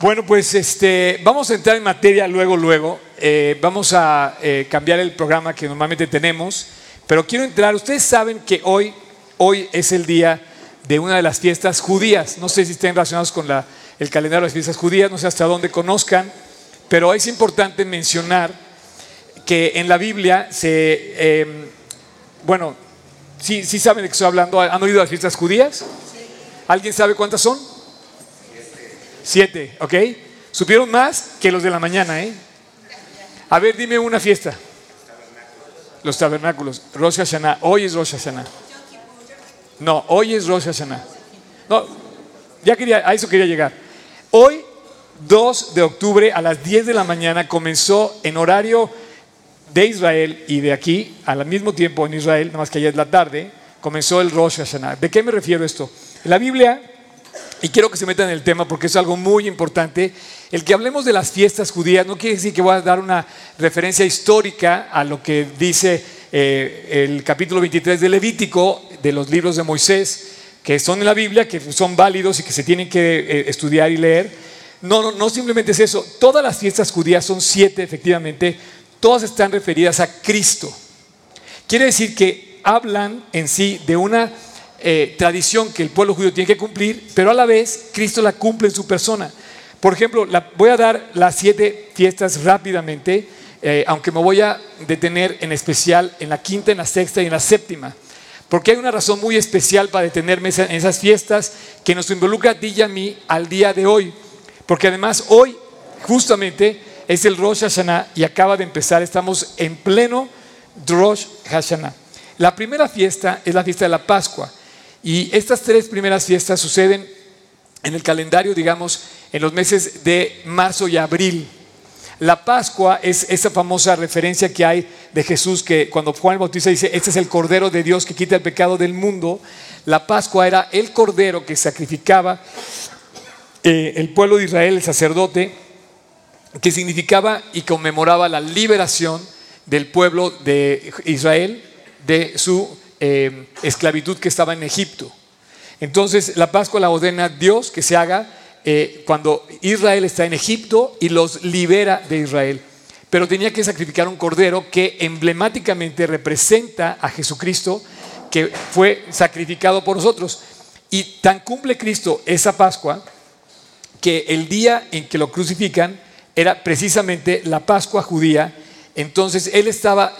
Bueno, pues este, vamos a entrar en materia luego, luego. Eh, vamos a eh, cambiar el programa que normalmente tenemos, pero quiero entrar. Ustedes saben que hoy, hoy es el día de una de las fiestas judías. No sé si estén relacionados con la, el calendario de las fiestas judías, no sé hasta dónde conozcan, pero es importante mencionar que en la Biblia se, em, bueno, sí, sí saben de qué estoy hablando. ¿Han oído las fiestas judías? ¿Alguien sabe cuántas son? Siete, ¿ok? Supieron más que los de la mañana, ¿eh? A ver, dime una fiesta. Los tabernáculos. Rosh Hashanah. Hoy es Rosh Hashanah. No, hoy es Rosh Hashanah. No, ya quería, a eso quería llegar. Hoy, 2 de octubre, a las 10 de la mañana, comenzó en horario de Israel y de aquí, al mismo tiempo en Israel, nada más que allá es la tarde, comenzó el Rosh Hashanah. ¿De qué me refiero esto? La Biblia y quiero que se metan en el tema porque es algo muy importante. El que hablemos de las fiestas judías no quiere decir que voy a dar una referencia histórica a lo que dice eh, el capítulo 23 de Levítico, de los libros de Moisés, que son en la Biblia, que son válidos y que se tienen que eh, estudiar y leer. No, no, no simplemente es eso. Todas las fiestas judías son siete, efectivamente. Todas están referidas a Cristo. Quiere decir que hablan en sí de una eh, tradición que el pueblo judío tiene que cumplir, pero a la vez Cristo la cumple en su persona. Por ejemplo, voy a dar las siete fiestas rápidamente, eh, aunque me voy a detener en especial en la quinta, en la sexta y en la séptima. Porque hay una razón muy especial para detenerme en esas fiestas que nos involucra a a mí al día de hoy. Porque además hoy justamente es el Rosh Hashanah y acaba de empezar, estamos en pleno Rosh Hashanah. La primera fiesta es la fiesta de la Pascua. Y estas tres primeras fiestas suceden en el calendario, digamos, en los meses de marzo y abril. La Pascua es esa famosa referencia que hay de Jesús que cuando Juan el Bautista dice, este es el Cordero de Dios que quita el pecado del mundo. La Pascua era el Cordero que sacrificaba eh, el pueblo de Israel, el sacerdote, que significaba y conmemoraba la liberación del pueblo de Israel de su eh, esclavitud que estaba en Egipto. Entonces la Pascua la ordena Dios que se haga eh, cuando Israel está en Egipto y los libera de Israel. Pero tenía que sacrificar un cordero que emblemáticamente representa a Jesucristo que fue sacrificado por nosotros. Y tan cumple Cristo esa Pascua que el día en que lo crucifican era precisamente la Pascua judía entonces él estaba,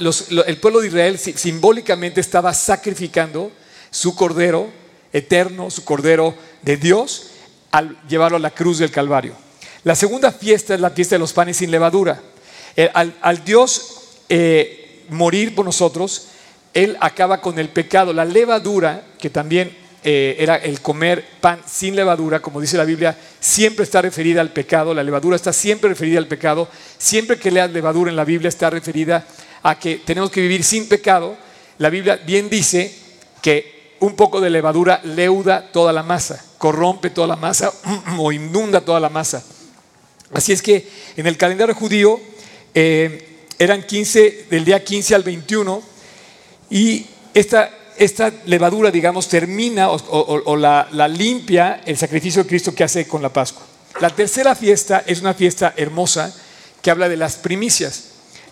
el pueblo de Israel simbólicamente estaba sacrificando su cordero eterno, su cordero de Dios, al llevarlo a la cruz del Calvario. La segunda fiesta es la fiesta de los panes sin levadura. Al, Dios eh, morir por nosotros, Él acaba con el pecado. La levadura, que también eh, era el comer pan sin levadura, como dice la Biblia, siempre está referida al pecado, la levadura está siempre referida al pecado, siempre que leas levadura en la Biblia está referida a que tenemos que vivir sin pecado. La Biblia bien dice que un poco de levadura leuda toda la masa, corrompe toda la masa o inunda toda la masa. Así es que en el calendario judío eh, eran 15, del día 15 al 21, y esta esta levadura, digamos, termina o, la, limpia el sacrificio de Cristo que hace con la Pascua. La tercera fiesta es una fiesta hermosa que habla de las primicias.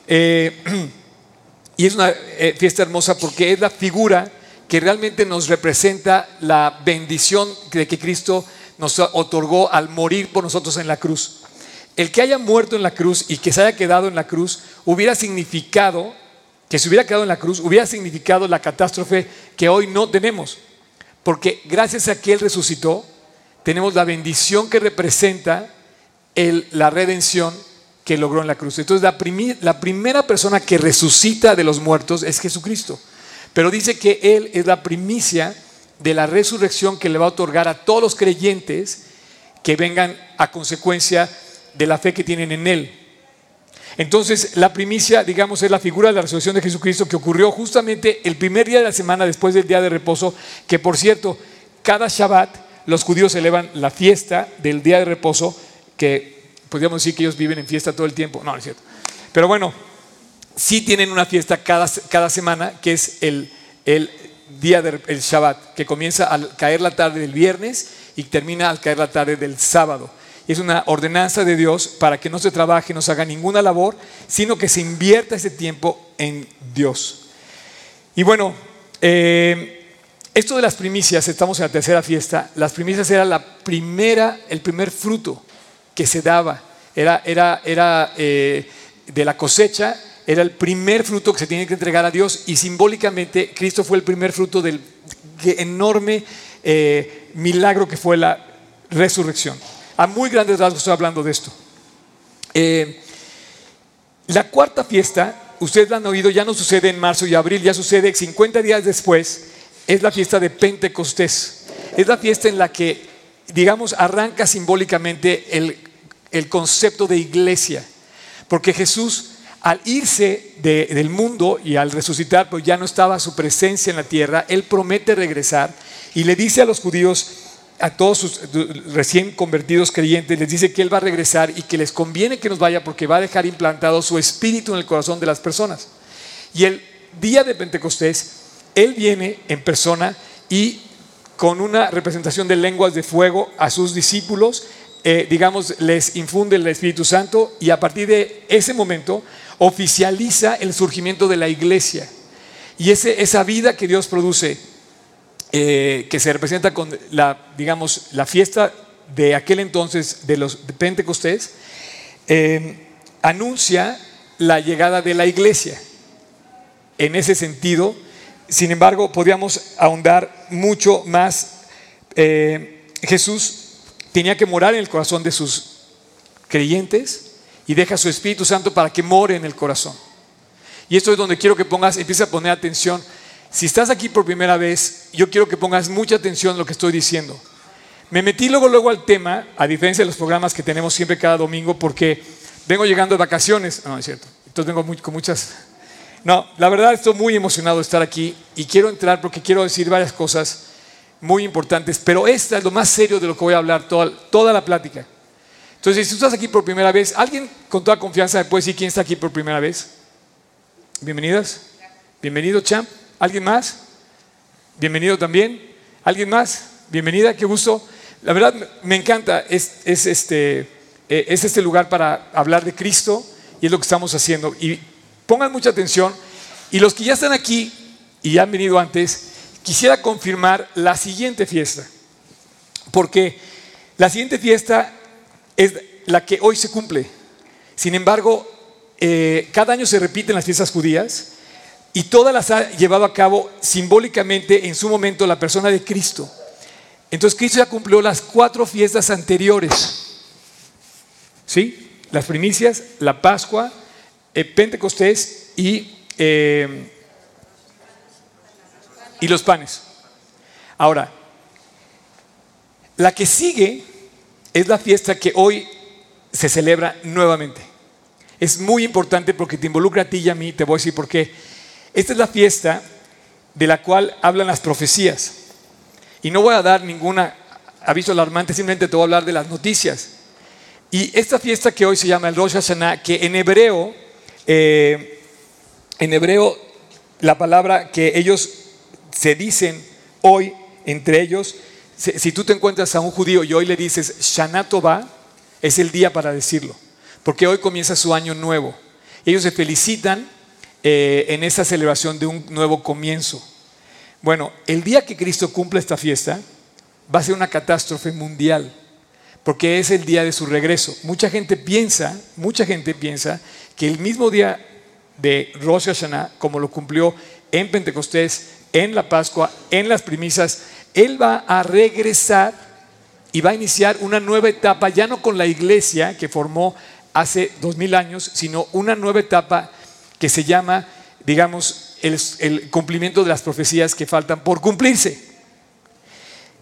Eh, y es una eh, fiesta hermosa porque es la figura que realmente nos representa la bendición de que Cristo nos otorgó al morir por nosotros en la cruz. El que haya muerto en la cruz y que se haya quedado en la cruz hubiera significado que se hubiera quedado en la cruz hubiera significado la catástrofe que hoy no tenemos. Porque gracias a que Él resucitó, tenemos la bendición que representa la redención que logró en la cruz. Entonces la, la primera persona que resucita de los muertos es Jesucristo. Pero dice que Él es la primicia de la resurrección que le va a otorgar a todos los creyentes que vengan a consecuencia de la fe que tienen en Él. Entonces, la primicia, digamos, es la figura de la resurrección de Jesucristo que ocurrió justamente el primer día de la semana después del día de reposo, que por cierto, cada Shabbat los judíos elevan la fiesta del día de reposo, que podríamos decir que ellos viven en fiesta todo el tiempo. No, no es cierto. Pero bueno, sí tienen una fiesta cada, cada semana, que es el, el día del Shabbat, que comienza al caer la tarde del viernes y termina al caer la tarde del sábado. Es una ordenanza de Dios para que no se trabaje, no se haga ninguna labor, sino que se invierta ese tiempo en Dios. Y bueno, eh, esto de las primicias, estamos en la tercera fiesta, las primicias era la primera, el primer fruto que se daba, era, era, era eh, de la cosecha, era el primer fruto que se tiene que entregar a Dios y simbólicamente Cristo fue el primer fruto del enorme eh, milagro que fue la resurrección. A muy grandes rasgos estoy hablando de esto. Eh, la cuarta fiesta, ustedes la han oído, ya no sucede en marzo y abril, ya sucede 50 días después, es la fiesta de Pentecostés. Es la fiesta en la que, digamos, arranca simbólicamente el, el concepto de iglesia. Porque Jesús, al irse del mundo y al resucitar, pues ya no estaba su presencia en la tierra, Él promete regresar y le dice a los judíos, a todos sus recién convertidos creyentes, les dice que Él va a regresar y que les conviene que nos vaya porque va a dejar implantado su espíritu en el corazón de las personas. Y el día de Pentecostés, Él viene en persona y con una representación de lenguas de fuego a sus discípulos, eh, digamos, les infunde el Espíritu Santo y a partir de ese momento oficializa el surgimiento de la iglesia. Y ese, esa vida que Dios produce eh, que se representa con la, digamos, la fiesta de aquel entonces de los de Pentecostés, eh, anuncia la llegada de la iglesia. En ese sentido, sin embargo, podríamos ahondar mucho más. Eh, Jesús tenía que morar en el corazón de sus creyentes y deja su Espíritu Santo para que more en el corazón. Y esto es donde quiero que pongas, empieza a poner atención si estás aquí por primera vez, yo quiero que pongas mucha atención a lo que estoy diciendo. Me metí luego, luego al tema, a diferencia de los programas que tenemos siempre cada domingo, porque vengo llegando de vacaciones. No, es cierto. Entonces vengo con muchas... No, la verdad estoy muy emocionado de estar aquí y quiero entrar porque quiero decir varias cosas muy importantes, pero esta es lo más serio de lo que voy a hablar toda, toda la plática. Entonces, si tú estás aquí por primera vez, ¿alguien con toda confianza me puede decir quién está aquí por primera vez? Bienvenidas. Bienvenido, champ. ¿Alguien más? Bienvenido también. ¿Alguien más? Bienvenida, qué gusto. La verdad me encanta, es, este, eh, es este lugar para hablar de Cristo y es lo que estamos haciendo. Y pongan mucha atención. Y los que ya están aquí y ya han venido antes, quisiera confirmar la siguiente fiesta. Porque la siguiente fiesta es la que hoy se cumple. Sin embargo, eh, cada año se repiten las fiestas judías y todas las ha llevado a cabo simbólicamente en su momento la persona de Cristo. Entonces Cristo ya cumplió las cuatro fiestas anteriores. ¿Sí? Las primicias, la Pascua, el Pentecostés y, eh, y los panes. Ahora, la que sigue es la fiesta que hoy se celebra nuevamente. Es muy importante porque te involucra a ti y a mí, te voy a decir por qué esta es la fiesta de la cual hablan las profecías. Y no voy a dar ningún aviso alarmante, simplemente te voy a hablar de las noticias. Y esta fiesta que hoy se llama el Rosh Hashanah, que en hebreo, eh, en hebreo, la palabra que ellos se dicen hoy entre ellos, si, tú te encuentras a un judío y hoy le dices Shana Tova, es el día para decirlo, porque hoy comienza su año nuevo. Ellos se felicitan eh, en esa celebración de un nuevo comienzo. Bueno, el día que Cristo cumple esta fiesta va a ser una catástrofe mundial, porque es el día de su regreso. Mucha gente piensa, mucha gente piensa que el mismo día de Rosh Hashanah, como lo cumplió en Pentecostés, en la Pascua, en las primicias, Él va a regresar y va a iniciar una nueva etapa, ya no con la iglesia que formó hace dos mil años, sino una nueva etapa que se llama, digamos, el, cumplimiento de las profecías que faltan por cumplirse.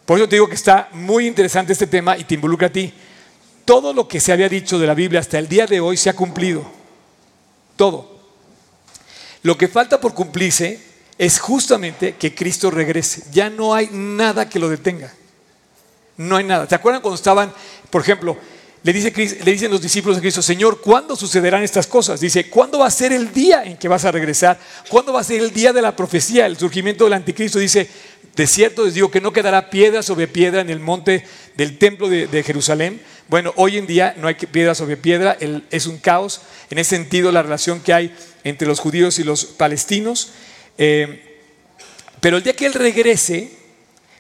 Por eso te digo que está muy interesante este tema y te involucra a ti. Todo lo que se había dicho de la Biblia hasta el día de hoy se ha cumplido. Todo. Lo que falta por cumplirse es justamente que Cristo regrese. Ya no hay nada que lo detenga. No hay nada. ¿Te acuerdan cuando estaban, por ejemplo, le, dice, le dicen los discípulos de Cristo, Señor, ¿cuándo sucederán estas cosas? Dice, ¿cuándo va a ser el día en que vas a regresar? ¿Cuándo va a ser el día de la profecía, el surgimiento del anticristo? Dice, de cierto les digo que no quedará piedra sobre piedra en el monte del templo de, Jerusalén, Bueno, hoy en día no hay piedra sobre piedra, es un caos. En ese sentido, la relación que hay entre los judíos y los palestinos. Eh, pero el día que Él regrese,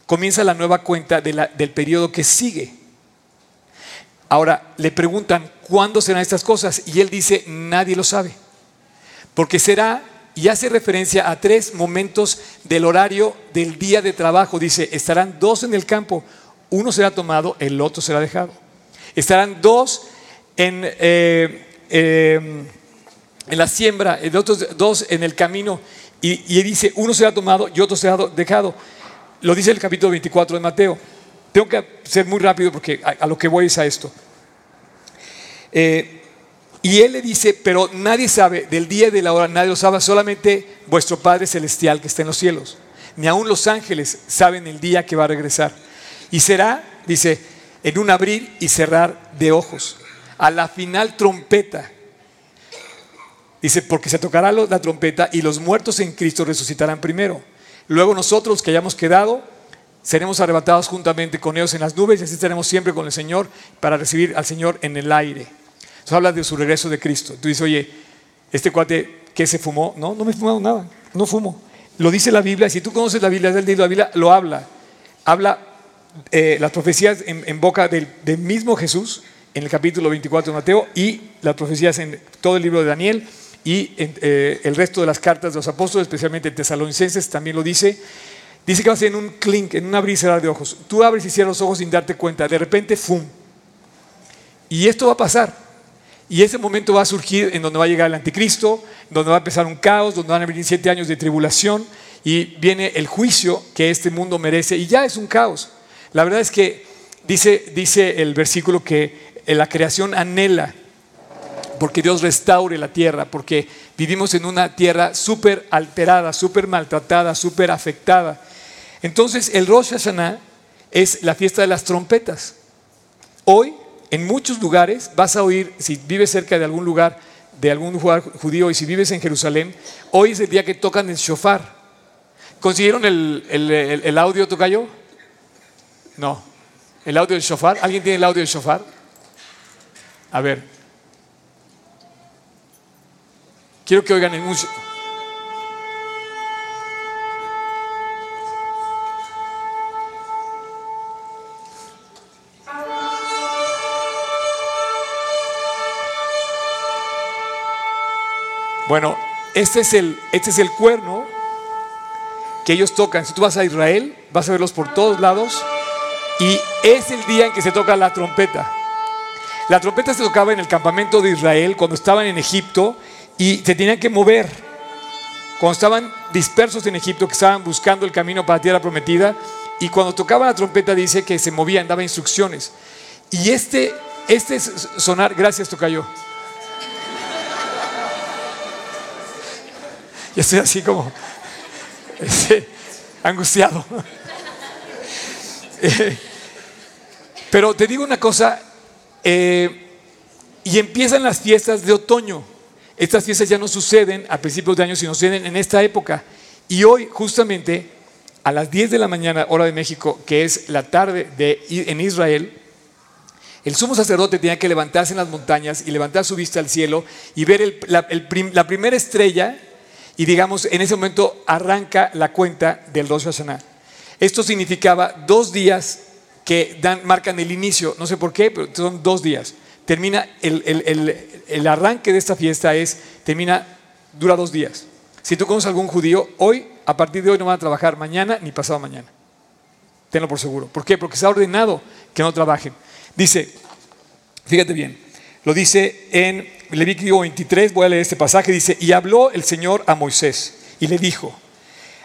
comienza la nueva cuenta del periodo que sigue. Ahora, le preguntan, ¿cuándo serán estas cosas? Y Él dice, nadie lo sabe. Porque será, y hace referencia a tres momentos del horario del día de trabajo. Dice, estarán dos en el campo, uno será tomado, el otro será dejado. Estarán dos en, eh, em, en la siembra, otros dos en el camino y, dice, uno será tomado y otro será dejado. Lo dice el capítulo 24 de Mateo. Tengo que ser muy rápido porque a, lo que voy es a esto. Eh, y él le dice, pero nadie sabe del día y de la hora, nadie lo sabe, solamente vuestro Padre Celestial que está en los cielos. Ni aun los ángeles saben el día que va a regresar. Y será, dice, en un abrir y cerrar de ojos. A la final trompeta Dice, porque se tocará la trompeta y los muertos en Cristo resucitarán primero. Luego nosotros que hayamos quedado, seremos arrebatados juntamente con ellos en las nubes y así estaremos siempre con el Señor para recibir al Señor en el aire. Eso habla de su regreso de Cristo. Tú dices, oye, este cuate, ¿qué se fumó? No, no me he fumado nada, no fumo. Lo dice la Biblia, si tú conoces la Biblia, leído la Biblia, lo habla. Habla eh, las profecías en, boca del, del mismo Jesús en el capítulo 24 de Mateo y las profecías en todo el libro de Daniel y eh, el resto de las cartas de los apóstoles, especialmente Tesalonicenses, también lo dice. Dice que va a ser en un clink, en un abrir y de ojos. Tú abres y cierras los ojos sin darte cuenta. De repente, ¡fum! Y esto va a pasar. Y ese momento va a surgir en donde va a llegar el anticristo, donde va a empezar un caos, donde van a venir siete años de tribulación y viene el juicio que este mundo merece. Y ya es un caos. La verdad es que dice, dice el versículo que la creación anhela porque Dios restaure la tierra, porque vivimos en una tierra súper alterada, súper maltratada, súper afectada. Entonces el Rosh Hashanah es la fiesta de las trompetas. Hoy, en muchos lugares, vas a oír, si vives cerca de algún lugar, de algún lugar judío y si vives en Jerusalén, hoy es el día que tocan el shofar. ¿Consiguieron el, el, audio, Tocayo? No. ¿El audio del shofar? ¿Alguien tiene el audio del shofar? A ver. Quiero que oigan el músico. Bueno, este es, el, este es el cuerno que ellos tocan. Si tú vas a Israel, vas a verlos por todos lados. Y es el día en que se toca la trompeta. La trompeta se tocaba en el campamento de Israel cuando estaban en Egipto y se tenían que mover. Cuando estaban dispersos en Egipto, que estaban buscando el camino para la tierra prometida, y cuando tocaba la trompeta dice que se movían, daba instrucciones. Y este, este sonar, gracias Tocayo. Ya estoy así como este, angustiado. Eh, pero te digo una cosa, eh, y empiezan las fiestas de otoño. Estas fiestas ya no suceden a principios de año, sino suceden en esta época. Y hoy, justamente, a las 10 de la mañana, hora de México, que es la tarde de, en Israel, el sumo sacerdote tenía que levantarse en las montañas y levantar su vista al cielo y ver la, primera estrella y digamos, en ese momento arranca la cuenta del Rosh Hashanah. Esto significaba dos días que dan, marcan el inicio, no sé por qué, pero son dos días termina, el, arranque de esta fiesta es, termina, dura dos días. Si tú conoces a algún judío, hoy, a partir de hoy no van a trabajar mañana ni pasado mañana. Tenlo por seguro. ¿Por qué? Porque se ha ordenado que no trabajen. Dice, fíjate bien, lo dice en Levítico 23, voy a leer este pasaje, dice, y habló el Señor a Moisés y le dijo,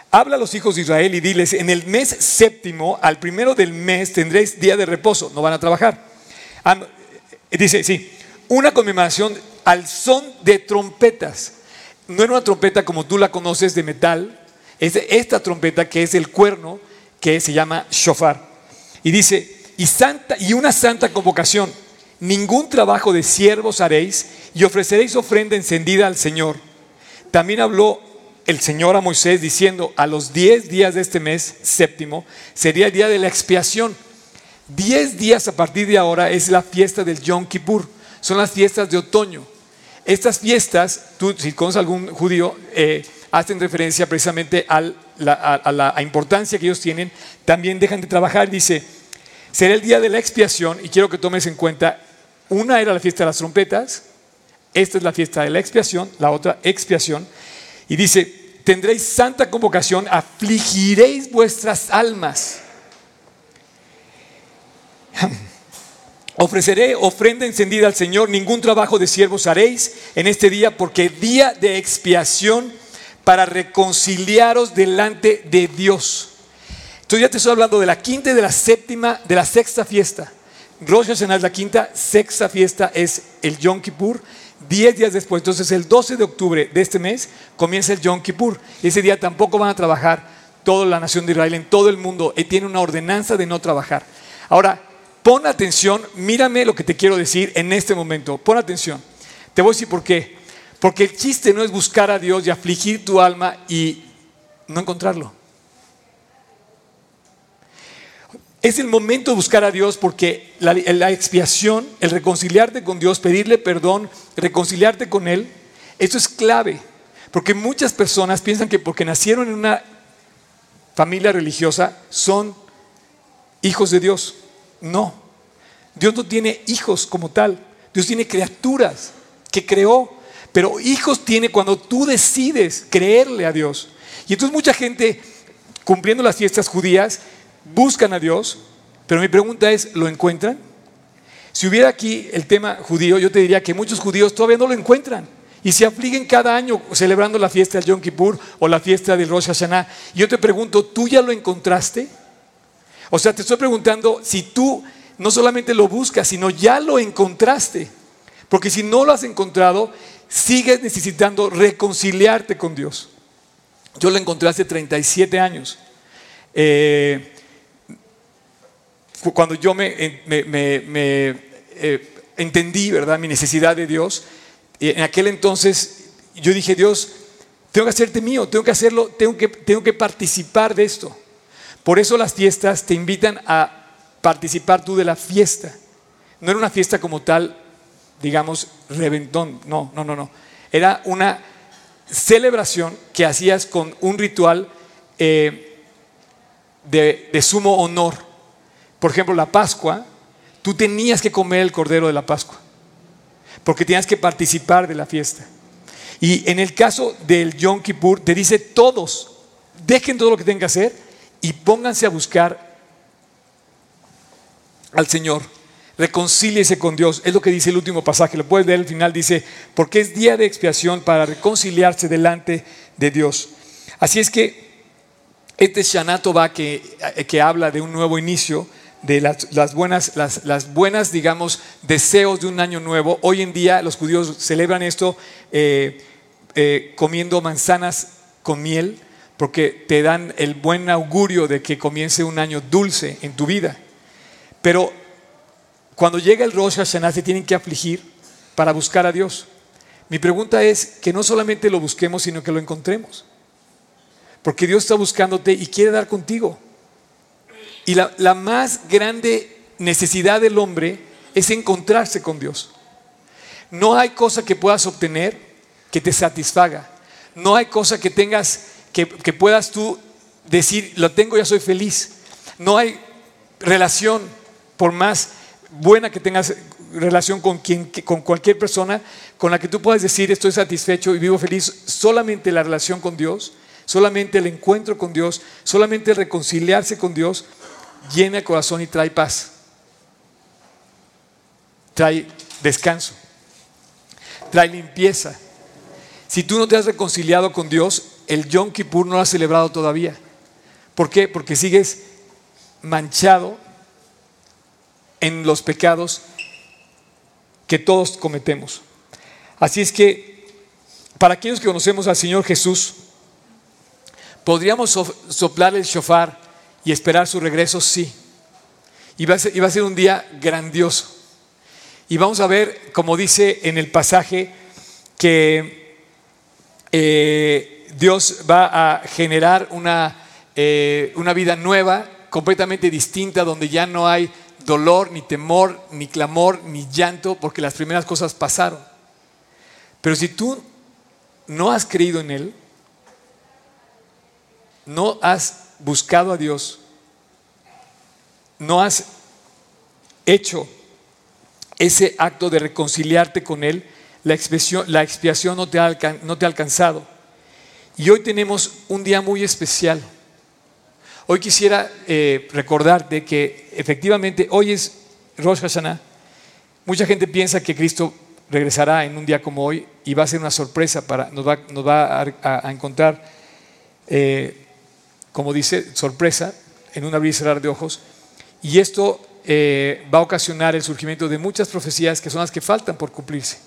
habla a los hijos de Israel y diles, en el mes séptimo, al primero del mes, tendréis día de reposo, no van a trabajar. Dice, sí, una conmemoración al son de trompetas. No era una trompeta como tú la conoces de metal, es esta trompeta que es el cuerno que se llama shofar. Y dice, y, santa, y una santa convocación, ningún trabajo de siervos haréis y ofreceréis ofrenda encendida al Señor. También habló el Señor a Moisés diciendo, a los diez días de este mes séptimo sería el día de la expiación Diez días a partir de ahora es la fiesta del Yom Kippur. Son las fiestas de otoño. Estas fiestas, tú si conoces algún judío, eh, hacen referencia precisamente a la importancia que ellos tienen. También dejan de trabajar. Dice, será el día de la expiación y quiero que tomes en cuenta, una era la fiesta de las trompetas, esta es la fiesta de la expiación, la otra expiación. Y dice, tendréis santa convocación, afligiréis vuestras almas. Ofreceré ofrenda encendida al Señor, ningún trabajo de siervos haréis en este día, porque día de expiación para reconciliaros delante de Dios. Entonces ya te estoy hablando de la quinta y de la séptima, de la sexta fiesta. Rosh Hashanah es la quinta, sexta fiesta es el Yom Kippur, diez días después. Entonces el 12 de octubre de este mes comienza el Yom Kippur. Ese día tampoco van a trabajar toda la nación de Israel en todo el mundo. Y tiene una ordenanza de no trabajar. Ahora, pon atención, mírame lo que te quiero decir en este momento. Pon atención. Te voy a decir por qué. Porque el chiste no es buscar a Dios y afligir tu alma y no encontrarlo. Es el momento de buscar a Dios porque la, expiación, el reconciliarte con Dios, pedirle perdón, reconciliarte con Él, eso es clave. Porque muchas personas piensan que porque nacieron en una familia religiosa son hijos de Dios. No, Dios no tiene hijos como tal. Dios tiene criaturas que creó. Pero hijos tiene cuando tú decides creerle a Dios. Y entonces mucha gente, cumpliendo las fiestas judías, buscan a Dios, pero mi pregunta es, ¿lo encuentran? Si hubiera aquí el tema judío, yo te diría que muchos judíos todavía no lo encuentran y se afliguen cada año celebrando la fiesta del Yom Kippur o la fiesta del Rosh Hashanah. Yo te pregunto, ¿tú ya lo encontraste? O sea, te estoy preguntando si tú no solamente lo buscas, sino ya lo encontraste. Porque si no lo has encontrado, sigues necesitando reconciliarte con Dios. Yo lo encontré hace 37 años. Eh, cuando yo me, eh, entendí, ¿verdad?, mi necesidad de Dios, en aquel entonces yo dije, Dios, tengo que hacerte mío, tengo que hacerlo, tengo que, tengo que participar de esto. Por eso las fiestas te invitan a participar tú de la fiesta. No era una fiesta como tal, digamos, reventón, no, no, no, no. Era una celebración que hacías con un ritual eh, de sumo honor. Por ejemplo, la Pascua, tú tenías que comer el cordero de la Pascua, porque tenías que participar de la fiesta. Y en el caso del Yom Kippur, te dice todos, dejen todo lo que tengan que hacer y pónganse a buscar al Señor. Reconcíliese con Dios. Es lo que dice el último pasaje. Lo puedes ver al final. Dice, porque es día de expiación para reconciliarse delante de Dios. Así es que este Shanato va que, que habla de un nuevo inicio de las, buenas, las, buenas, digamos, deseos de un año nuevo. Hoy en día los judíos celebran esto eh, eh, comiendo manzanas con miel, porque te dan el buen augurio de que comience un año dulce en tu vida. Pero cuando llega el Rosh Hashanah se tienen que afligir para buscar a Dios. Mi pregunta es que no solamente lo busquemos, sino que lo encontremos. Porque Dios está buscándote y quiere dar contigo. Y la, más grande necesidad del hombre es encontrarse con Dios. No hay cosa que puedas obtener que te satisfaga. No hay cosa que tengas que, puedas tú decir, lo tengo, ya soy feliz. No hay relación, por más buena que tengas relación con, quien, con cualquier persona, con la que tú puedas decir, estoy satisfecho y vivo feliz. Solamente la relación con Dios, solamente el encuentro con Dios, solamente reconciliarse con Dios llena el corazón y trae paz. Trae descanso. Trae limpieza. Si tú no te has reconciliado con Dios, el Yom Kippur no lo has celebrado todavía. ¿Por qué? Porque sigues manchado en los pecados que todos cometemos. Así es que, para aquellos que conocemos al Señor Jesús, podríamos soplar el shofar y esperar su regreso, sí. Y va, a ser, un día grandioso. Y vamos a ver, como dice en el pasaje, que eh, Dios va a generar una, eh, una vida nueva, completamente distinta, donde ya no hay dolor, ni temor, ni clamor, ni llanto, porque las primeras cosas pasaron. Pero si tú no has creído en Él, no has buscado a Dios, no has hecho ese acto de reconciliarte con Él, la expiación, la expiación no, te ha, no te ha alcanzado. Y hoy tenemos un día muy especial. Hoy quisiera eh, recordarte que efectivamente hoy es Rosh Hashanah. Mucha gente piensa que Cristo regresará en un día como hoy y va a ser una sorpresa para, nos va, nos va a, encontrar, eh, como dice, sorpresa en un abrir y cerrar de ojos. Y esto eh, va a ocasionar el surgimiento de muchas profecías que son las que faltan por cumplirse.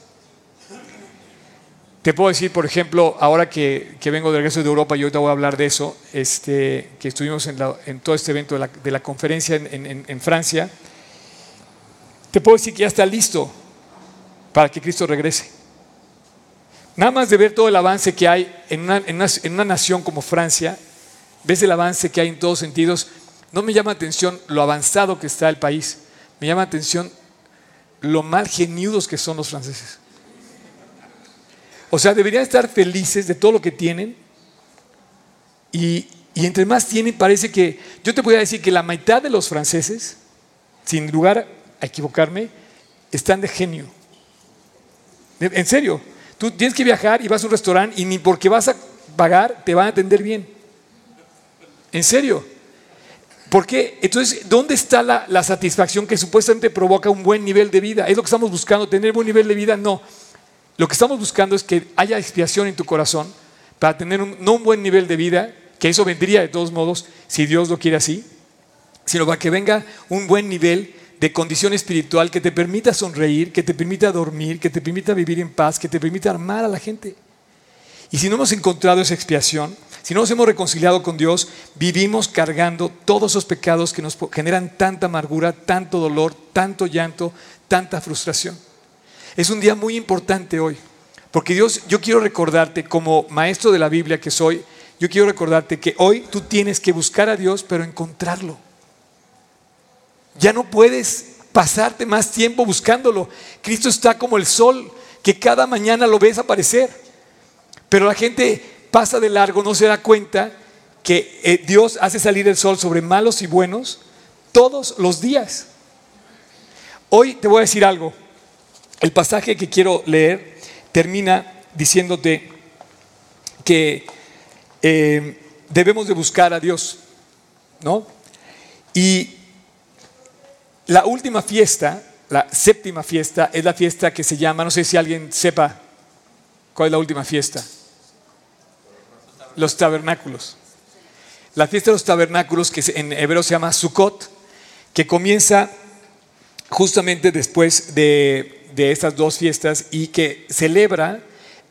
Te puedo decir, por ejemplo, ahora que, vengo de regreso de Europa, y ahorita voy a hablar de eso, este, que estuvimos en, todo este evento de la, conferencia en, Francia, te puedo decir que ya está listo para que Cristo regrese. Nada más de ver todo el avance que hay en una, en una nación como Francia, ves el avance que hay en todos sentidos, no me llama atención lo avanzado que está el país, me llama atención lo mal geniudos que son los franceses. O sea, deberían estar felices de todo lo que tienen y, entre más tienen parece que, yo te voy a decir que la mitad de los franceses, sin lugar a equivocarme, están de genio. En serio, tú tienes que viajar y vas a un restaurante y ni porque vas a pagar te van a atender bien. En serio. ¿Por qué? Entonces, ¿dónde está la, satisfacción que supuestamente provoca un buen nivel de vida? ¿Es lo que estamos buscando? ¿Tener buen nivel de vida? No. Lo que estamos buscando es que haya expiación en tu corazón para tener un, no un buen nivel de vida, que eso vendría de todos modos si Dios lo quiere así, sino para que venga un buen nivel de condición espiritual que te permita sonreír, que te permita dormir, que te permita vivir en paz, que te permita amar a la gente. Y si no hemos encontrado esa expiación, si no nos hemos reconciliado con Dios, vivimos cargando todos esos pecados que nos generan tanta amargura, tanto dolor, tanto llanto, tanta frustración. Es un día muy importante hoy, porque Dios, yo quiero recordarte como maestro de la Biblia que soy, yo quiero recordarte que hoy tú tienes que buscar a Dios, pero encontrarlo. Ya no puedes pasarte más tiempo buscándolo. Cristo está como el sol, que cada mañana lo ves aparecer. Pero la gente pasa de largo, no se da cuenta que eh, Dios hace salir el sol sobre malos y buenos todos los días. Hoy te voy a decir algo. El pasaje que quiero leer termina diciéndote que eh, debemos de buscar a Dios, ¿no? Y la última fiesta, la séptima fiesta, es la fiesta que se llama, no sé si alguien sepa cuál es la última fiesta los tabernáculos. La fiesta de los tabernáculos, que en hebreo se llama Sukkot, que comienza justamente después de, estas dos fiestas y que celebra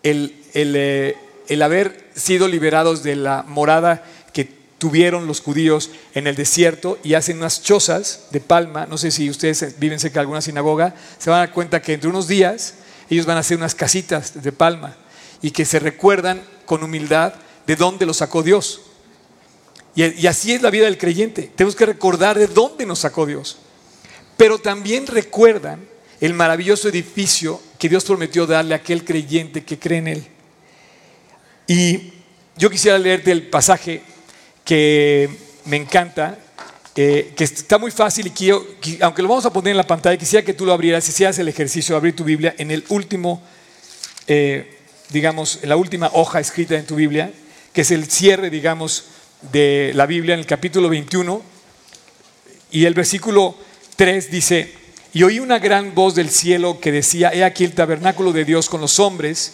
el, eh, el, haber sido liberados de la morada que tuvieron los judíos en el desierto y hacen unas chozas de palma. No sé si ustedes viven cerca de alguna sinagoga, se van a dar cuenta que entre unos días ellos van a hacer unas casitas de palma y que se recuerdan con humildad de dónde lo sacó Dios. Y, así es la vida del creyente. Tenemos que recordar de dónde nos sacó Dios. Pero también recuerdan el maravilloso edificio que Dios prometió darle a aquel creyente que cree en Él. Y yo quisiera leerte el pasaje que me encanta, eh, que está muy fácil y quiero, aunque lo vamos a poner en la pantalla, quisiera que tú lo abrieras, hicieras el ejercicio de abrir tu Biblia en el último, eh, digamos, en la última hoja escrita en tu Biblia, que es el cierre, digamos, de la Biblia en el capítulo 21. Y el versículo 3 dice, y oí una gran voz del cielo que decía, he aquí el tabernáculo de Dios con los hombres,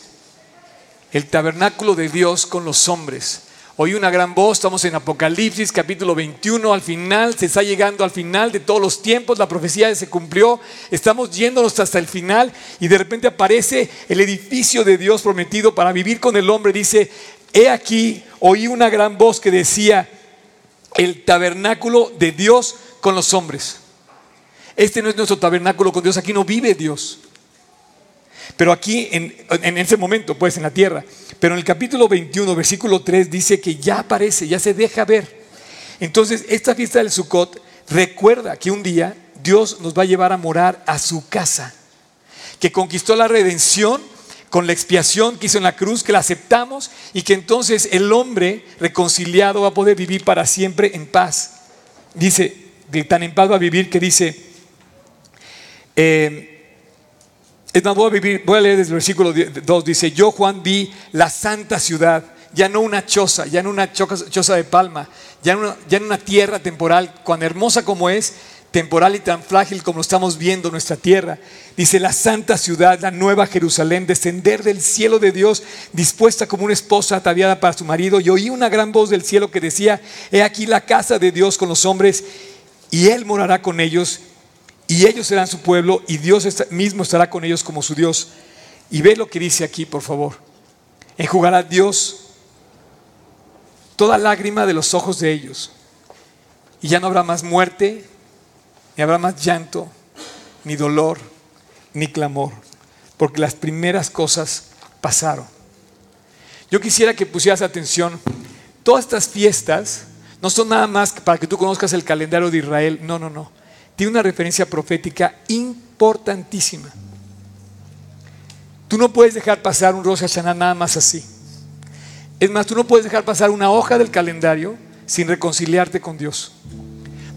el tabernáculo de Dios con los hombres. Oí una gran voz, estamos en Apocalipsis capítulo 21, al final, se está llegando al final de todos los tiempos, la profecía se cumplió, estamos yéndonos hasta el final y de repente aparece el edificio de Dios prometido para vivir con el hombre, dice, He aquí, oí una gran voz que decía, el tabernáculo de Dios con los hombres. Este no es nuestro tabernáculo con Dios, aquí no vive Dios. Pero aquí, en, ese momento, pues en la tierra. Pero en el capítulo 21, versículo 3, dice que ya aparece, ya se deja ver. Entonces, esta fiesta del Sukkot recuerda que un día Dios nos va a llevar a morar a su casa, que conquistó la redención con la expiación que hizo en la cruz, que la aceptamos y que entonces el hombre reconciliado va a poder vivir para siempre en paz. Dice, tan en paz va a vivir que dice, eh, es más, voy a, vivir, voy a leer desde el versículo 2, dice, yo Juan vi la santa ciudad, ya no una choza, ya no una choza de palma, ya no, ya en una tierra temporal, cuán hermosa como es, temporal y tan frágil como lo estamos viendo nuestra tierra. Dice la santa ciudad, la nueva Jerusalén, descender del cielo de Dios, dispuesta como una esposa ataviada para su marido. Y oí una gran voz del cielo que decía, he aquí la casa de Dios con los hombres, y Él morará con ellos, y ellos serán su pueblo, y Dios mismo estará con ellos como su Dios. Y ve lo que dice aquí, por favor. Enjugará Dios toda lágrima de los ojos de ellos. Y ya no habrá más muerte, ni habrá más llanto, ni dolor, ni clamor, porque las primeras cosas pasaron. Yo quisiera que pusieras atención, todas estas fiestas no son nada más para que tú conozcas el calendario de Israel, no, no, no. Tiene una referencia profética importantísima. Tú no puedes dejar pasar un Rosh Hashanah nada más así. Es más, tú no puedes dejar pasar una hoja del calendario sin reconciliarte con Dios.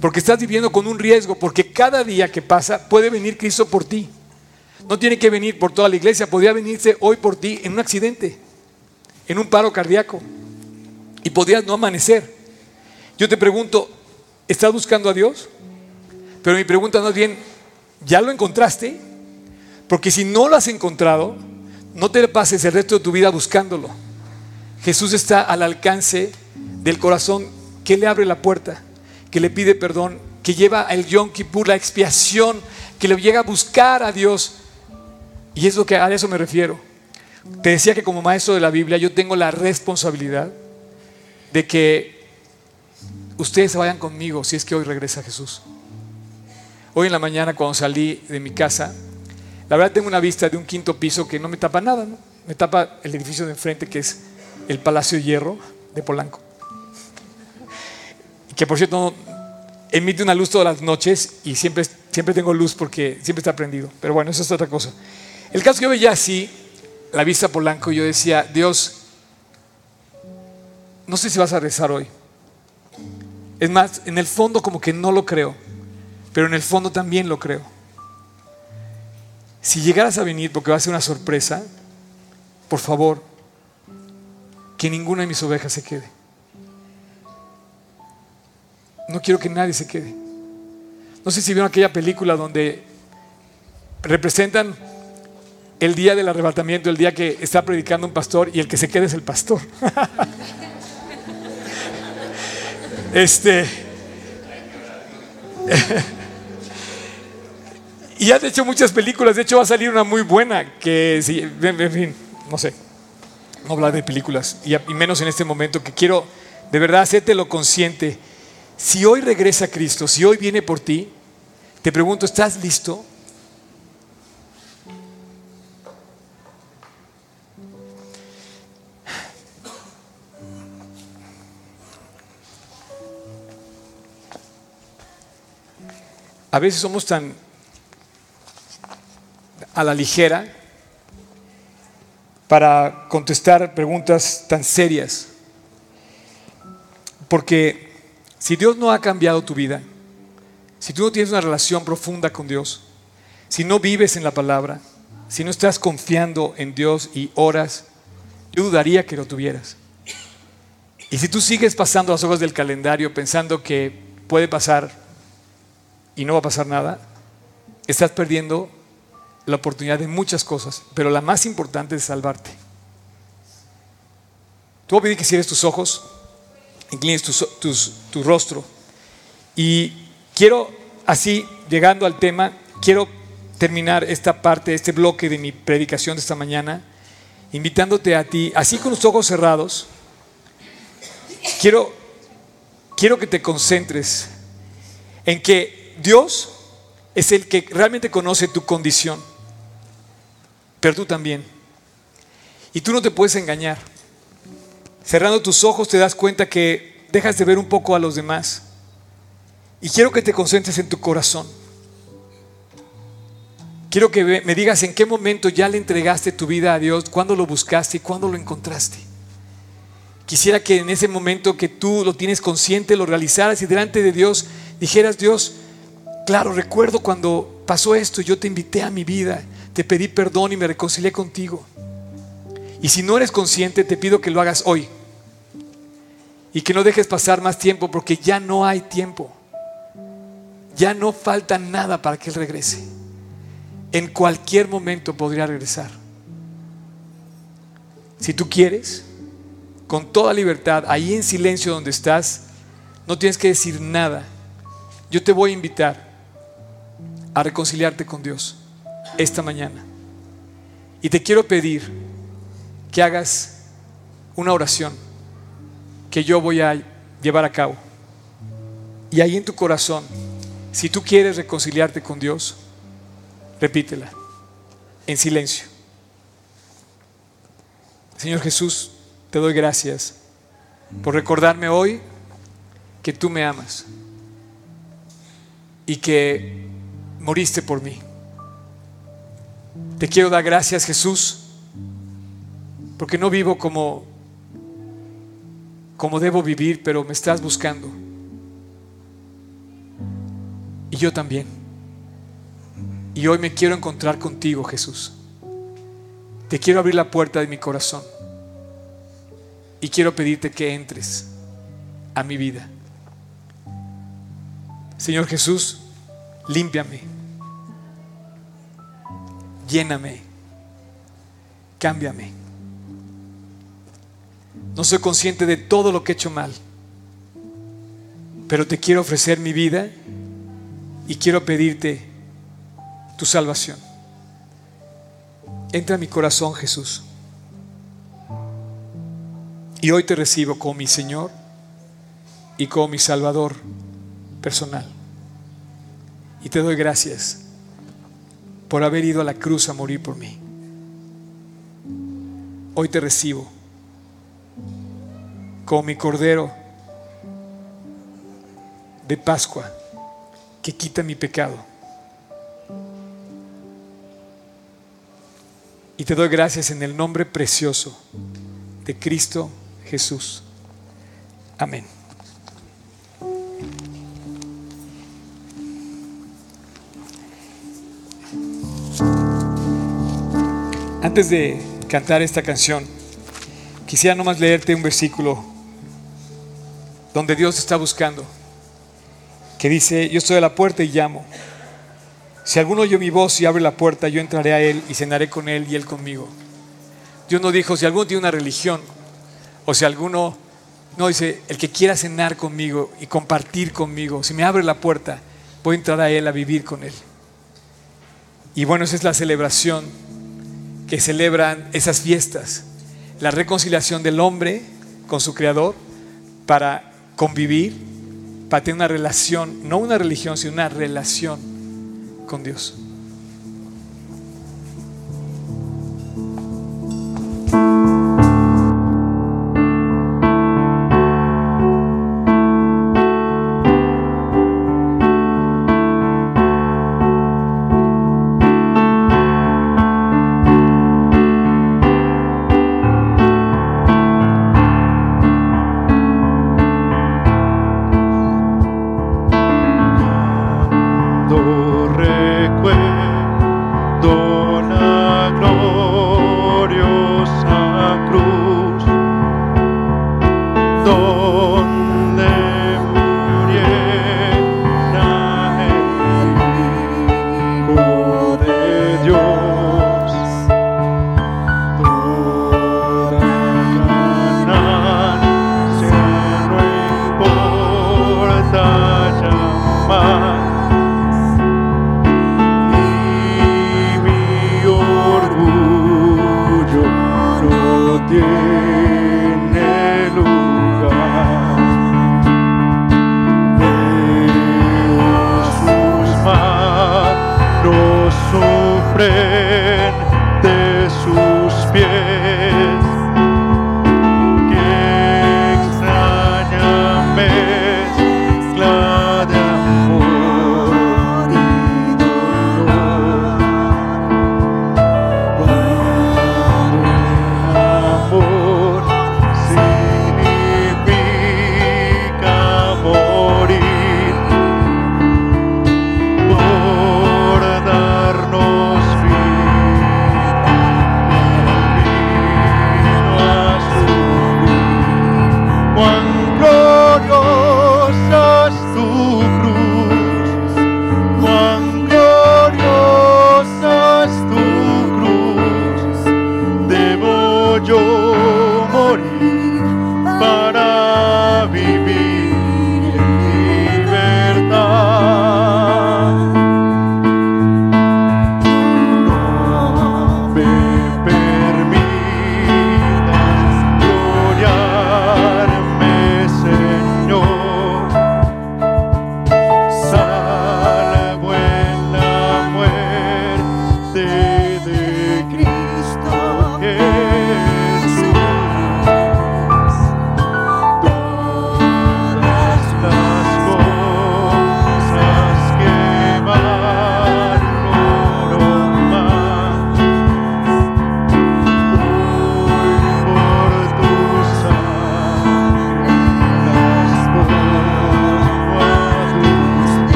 Porque estás viviendo con un riesgo, porque cada día que pasa puede venir Cristo por ti. No tiene que venir por toda la iglesia, podría venirse hoy por ti en un accidente, en un paro cardíaco. Y podrías no amanecer. Yo te pregunto, ¿estás buscando a Dios? Pero mi pregunta no es bien, ¿ya lo encontraste? Porque si no lo has encontrado, no te pases el resto de tu vida buscándolo. Jesús está al alcance del corazón que le abre la puerta, que le pide perdón, que lleva el Yom Kippur, la expiación, que le llega a buscar a Dios. Y es lo que a eso me refiero. Te decía que como maestro de la Biblia yo tengo la responsabilidad de que ustedes se vayan conmigo si es que hoy regresa Jesús. Hoy en la mañana cuando salí de mi casa, la verdad tengo una vista de un quinto piso que no me tapa nada, ¿no? me tapa el edificio de enfrente que es el Palacio de Hierro de Polanco. Que por cierto emite una luz todas las noches y siempre, siempre tengo luz porque siempre está prendido. Pero bueno, eso es otra cosa. El caso que yo veía así, la vista Polanco, yo decía, Dios, no sé si vas a rezar hoy. Es más, en el fondo como que no lo creo, pero en el fondo también lo creo. Si llegaras a venir, porque va a ser una sorpresa, por favor, que ninguna de mis ovejas se quede. No quiero que nadie se quede. No sé si vieron aquella película donde representan el día del arrebatamiento, el día que está predicando un pastor y el que se quede es el pastor. Este. y han hecho muchas películas. De hecho, va a salir una muy buena. Que, sí, en fin, no sé. No hablar de películas. Y, menos en este momento. Que quiero de verdad hacerte lo consciente. Si hoy regresa Cristo, si hoy viene por ti, te pregunto, ¿estás listo? A veces somos tan a la ligera para contestar preguntas tan serias. Porque si Dios no ha cambiado tu vida, si tú no tienes una relación profunda con Dios, si no vives en la palabra, si no estás confiando en Dios y oras, yo dudaría que lo tuvieras. Y si tú sigues pasando las hojas del calendario pensando que puede pasar y no va a pasar nada, estás perdiendo la oportunidad de muchas cosas, pero la más importante es salvarte. Tú voy a que cierres tus ojos, inclines tu, rostro. Y quiero, así, llegando al tema, quiero terminar esta parte, este bloque de mi predicación de esta mañana, invitándote a ti, así con los ojos cerrados, quiero, quiero que te concentres en que Dios es el que realmente conoce tu condición, pero tú también. Y tú no te puedes engañar. Cerrando tus ojos te das cuenta que dejas de ver un poco a los demás. Y quiero que te concentres en tu corazón. Quiero que me digas en qué momento ya le entregaste tu vida a Dios, cuándo lo buscaste y cuándo lo encontraste. Quisiera que en ese momento que tú lo tienes consciente, lo realizaras y delante de Dios dijeras, Dios, claro, recuerdo cuando pasó esto, yo te invité a mi vida, te pedí perdón y me reconcilié contigo. Y si no eres consciente, te pido que lo hagas hoy. Y que no dejes pasar más tiempo porque ya no hay tiempo. Ya no falta nada para que Él regrese. En cualquier momento podría regresar. Si tú quieres, con toda libertad, ahí en silencio donde estás, no tienes que decir nada. Yo te voy a invitar a reconciliarte con Dios esta mañana. Y te quiero pedir que hagas una oración que yo voy a llevar a cabo. Y ahí en tu corazón, si tú quieres reconciliarte con Dios, repítela en silencio. Señor Jesús, te doy gracias por recordarme hoy que tú me amas y que moriste por mí. Te quiero dar gracias, Jesús, porque no vivo como como debo vivir, pero me estás buscando. Y yo también. Y hoy me quiero encontrar contigo, Jesús. Te quiero abrir la puerta de mi corazón. Y quiero pedirte que entres a mi vida. Señor Jesús, límpiame, lléname, cámbiame. No soy consciente de todo lo que he hecho mal, pero te quiero ofrecer mi vida y quiero pedirte tu salvación. Entra a mi corazón, Jesús. Y hoy te recibo como mi Señor y como mi Salvador personal. Y te doy gracias por haber ido a la cruz a morir por mí. Hoy te recibo como mi Cordero de Pascua que quita mi pecado. Y te doy gracias en el nombre precioso de Cristo Jesús. Amén. Antes de cantar esta canción, quisiera nomás leerte un versículo donde Dios está buscando, que dice, yo estoy a la puerta y llamo. Si alguno oye mi voz y abre la puerta, yo entraré a él y cenaré con él y él conmigo. Dios no dijo, si alguno tiene una religión, o si alguno, no dice, el que quiera cenar conmigo y compartir conmigo, si me abre la puerta, voy a entrar a él a vivir con él. Y bueno, esa es la celebración que celebran esas fiestas, la reconciliación del hombre con su creador para convivir, para tener una relación, no una religión, sino una relación con Dios.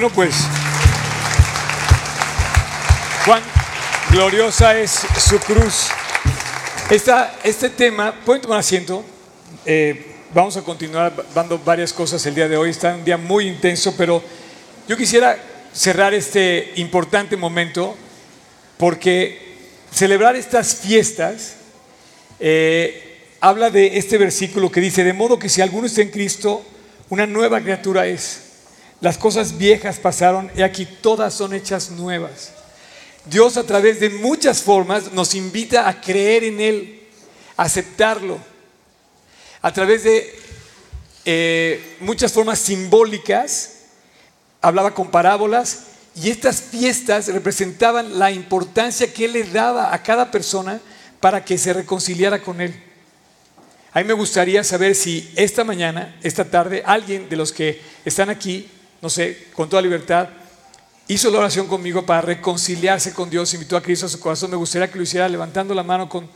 Bueno, pues, cuán gloriosa es su cruz. Esta, este tema, pueden tomar asiento. Eh, vamos a continuar dando varias cosas el día de hoy. Está un día muy intenso, pero yo quisiera cerrar este importante momento porque celebrar estas fiestas eh, habla de este versículo que dice, de modo que si alguno está en Cristo, una nueva criatura es. Las cosas viejas pasaron y aquí todas son hechas nuevas. Dios a través de muchas formas nos invita a creer en Él, a aceptarlo. A través de eh, muchas formas simbólicas, hablaba con parábolas, y estas fiestas representaban la importancia que Él le daba a cada persona para que se reconciliara con Él. A mí me gustaría saber si esta mañana, esta tarde, alguien de los que están aquí no sé, con toda libertad, hizo la oración conmigo para reconciliarse con Dios, invitó a Cristo a su corazón. Me gustaría que lo hiciera levantando la mano con,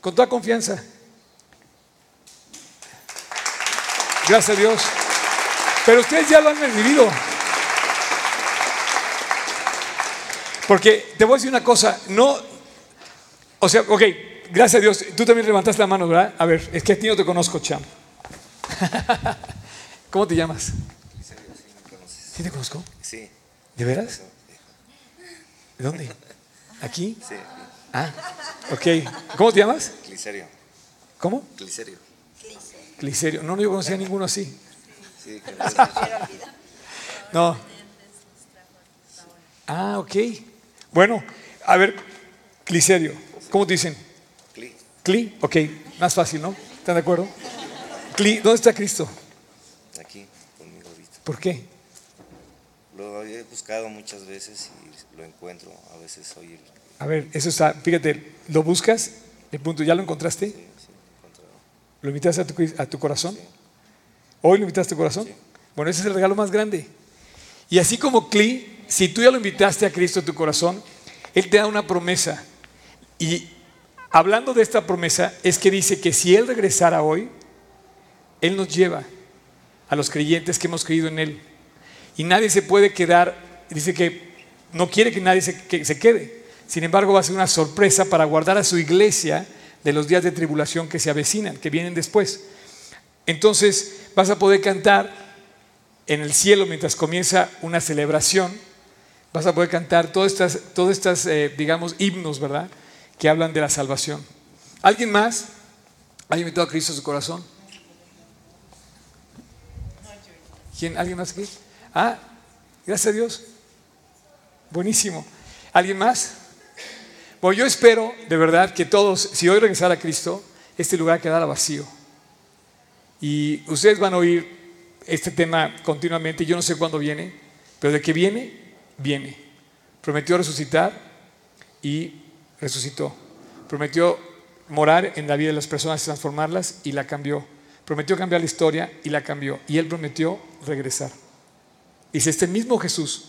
con toda confianza. Gracias a Dios. Pero ustedes ya lo han recibido. Porque te voy a decir una cosa, no, o sea, ok, gracias a Dios, tú también levantaste la mano, ¿verdad? A ver, es que a ti no te conozco, Cham. ¿Cómo te llamas? ¿Sí te conozco? Sí. ¿De veras? ¿De dónde? ¿Aquí? Sí. Ah, ok. ¿Cómo te llamas? Clicerio. ¿Cómo? Clicerio. Clicerio. No, no, yo conocía a ninguno así. Sí, No. Ah, ok. Bueno, a ver, Clicerio. ¿Cómo te dicen? Cli. Cli, ok. Más fácil, ¿no? ¿Están de acuerdo? Cli, ¿dónde está Cristo? Aquí, conmigo ahorita. ¿Por qué? Lo he buscado muchas veces y lo encuentro. A veces soy el. A ver, eso está, fíjate, lo buscas, el punto, ¿ya lo encontraste? Sí, sí, encontrado. ¿Lo invitaste a tu, a tu corazón? ¿Hoy lo invitaste a tu corazón? Sí. Bueno, ese es el regalo más grande. Y así como Cli, si tú ya lo invitaste a Cristo a tu corazón, Él te da una promesa. Y hablando de esta promesa, es que dice que si Él regresara hoy, Él nos lleva a los creyentes que hemos creído en Él. Y nadie se puede quedar, dice que no quiere que nadie se, que se quede. Sin embargo, va a ser una sorpresa para guardar a su iglesia de los días de tribulación que se avecinan, que vienen después. Entonces vas a poder cantar en el cielo mientras comienza una celebración. Vas a poder cantar todas estas, todas estas eh, digamos, himnos, ¿verdad? Que hablan de la salvación. ¿Alguien más ha invitado a Cristo a su corazón? ¿Quién? ¿Alguien más aquí? Ah, gracias a Dios. Buenísimo. ¿Alguien más? Bueno, yo espero de verdad que todos, si hoy regresara a Cristo, este lugar quedara vacío. Y ustedes van a oír este tema continuamente, yo no sé cuándo viene, pero de que viene, viene. Prometió resucitar y resucitó. Prometió morar en la vida de las personas transformarlas y la cambió. Prometió cambiar la historia y la cambió. Y él prometió regresar. Si este mismo Jesús,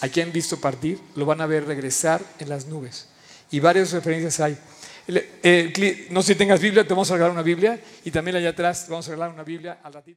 a quien han visto partir, lo van a ver regresar en las nubes. Y varias referencias hay. Eh, no sé si tengas Biblia, te vamos a regalar una Biblia. Y también allá atrás te vamos a regalar una Biblia al ratito.